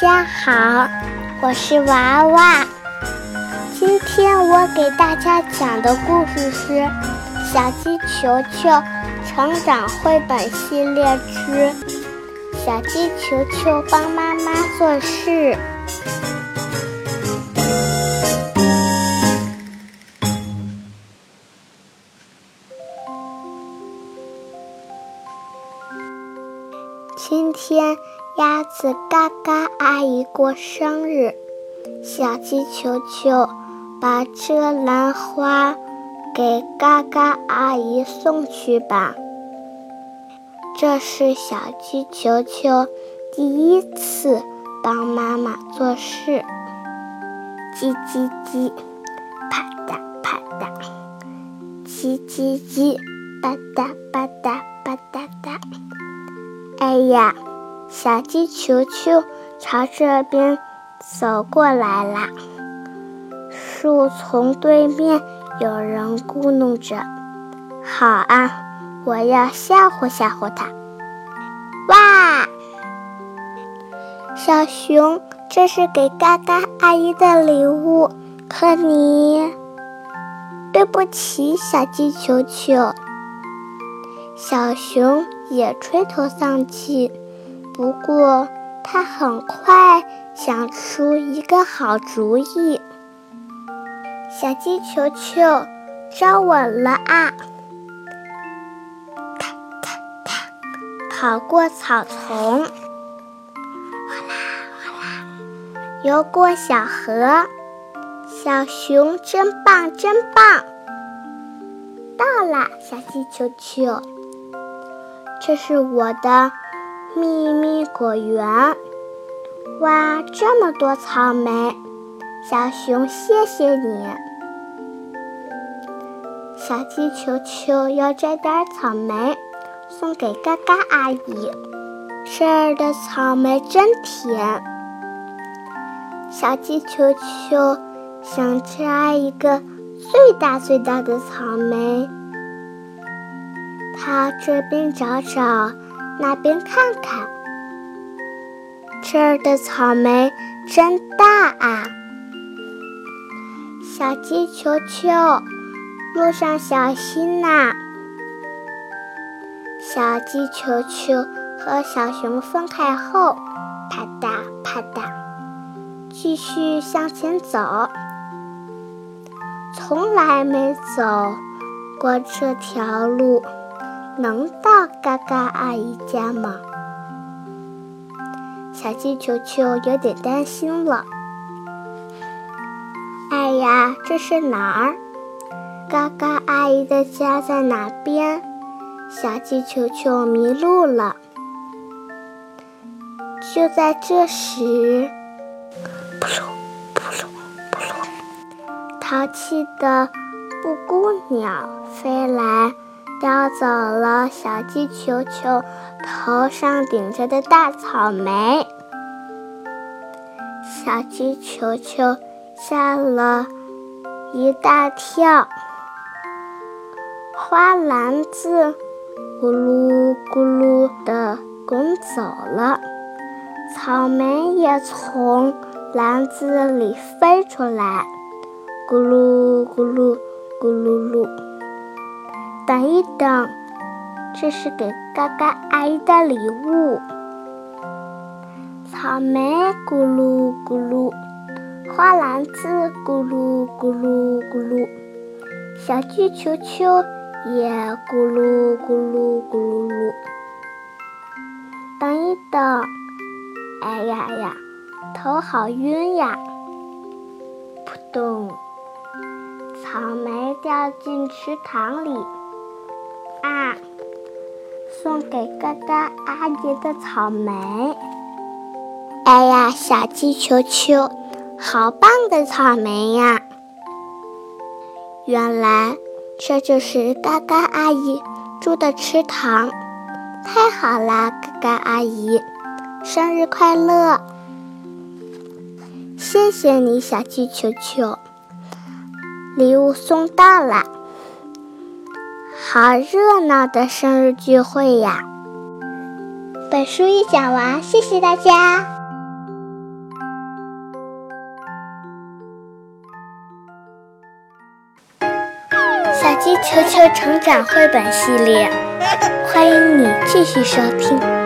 家好，我是娃娃。今天我给大家讲的故事是《小鸡球球成长绘本系列之小鸡球球帮妈妈做事》。今天。鸭子嘎嘎阿姨过生日，小鸡球球把这篮花给嘎嘎阿姨送去吧。这是小鸡球球第一次帮妈妈做事。叽叽叽，啪嗒啪嗒，叽叽叽，吧嗒吧嗒吧嗒嗒。哎呀！小鸡球球朝这边走过来啦。树丛对面有人咕哝着：“好啊，我要吓唬吓唬它。”哇！小熊，这是给嘎嘎阿姨的礼物，可你……对不起，小鸡球球。小熊也垂头丧气。不过，他很快想出一个好主意。小鸡球球，招稳了啊！咔咔咔，跑过草丛，哗啦哗啦，游过小河。小熊真棒，真棒！到了，小鸡球球，这是我的。秘密果园，哇，这么多草莓！小熊，谢谢你。小鸡球球要摘点草莓送给嘎嘎阿姨，这儿的草莓真甜。小鸡球球想摘一个最大最大的草莓，它这边找找。那边看看，这儿的草莓真大啊！小鸡球球，路上小心呐！小鸡球球和小熊分开后，啪嗒啪嗒，继续向前走，从来没走过这条路。能到嘎嘎阿姨家吗？小鸡球球有点担心了。哎呀，这是哪儿？嘎嘎阿姨的家在哪边？小鸡球球迷路了。就在这时，扑噜扑噜扑噜，淘气的布谷鸟飞来。叼走了小鸡球球头上顶着的大草莓，小鸡球球吓了一大跳，花篮子咕噜咕噜的滚走了，草莓也从篮子里飞出来，咕噜咕噜咕噜噜。等一等，这是给嘎嘎阿姨的礼物。草莓咕噜咕噜，花篮子咕噜咕噜咕噜，小鸡球球也咕噜咕噜咕噜噜。等一等，哎呀呀，头好晕呀！扑通，草莓掉进池塘里。啊！送给嘎嘎阿姨的草莓。哎呀，小鸡球球，好棒的草莓呀！原来这就是嘎嘎阿姨住的池塘。太好啦，嘎嘎阿姨，生日快乐！谢谢你，小鸡球球，礼物送到了。好热闹的生日聚会呀。本书已讲完谢谢大家。小鸡球球成长绘本系列欢迎你继续收听。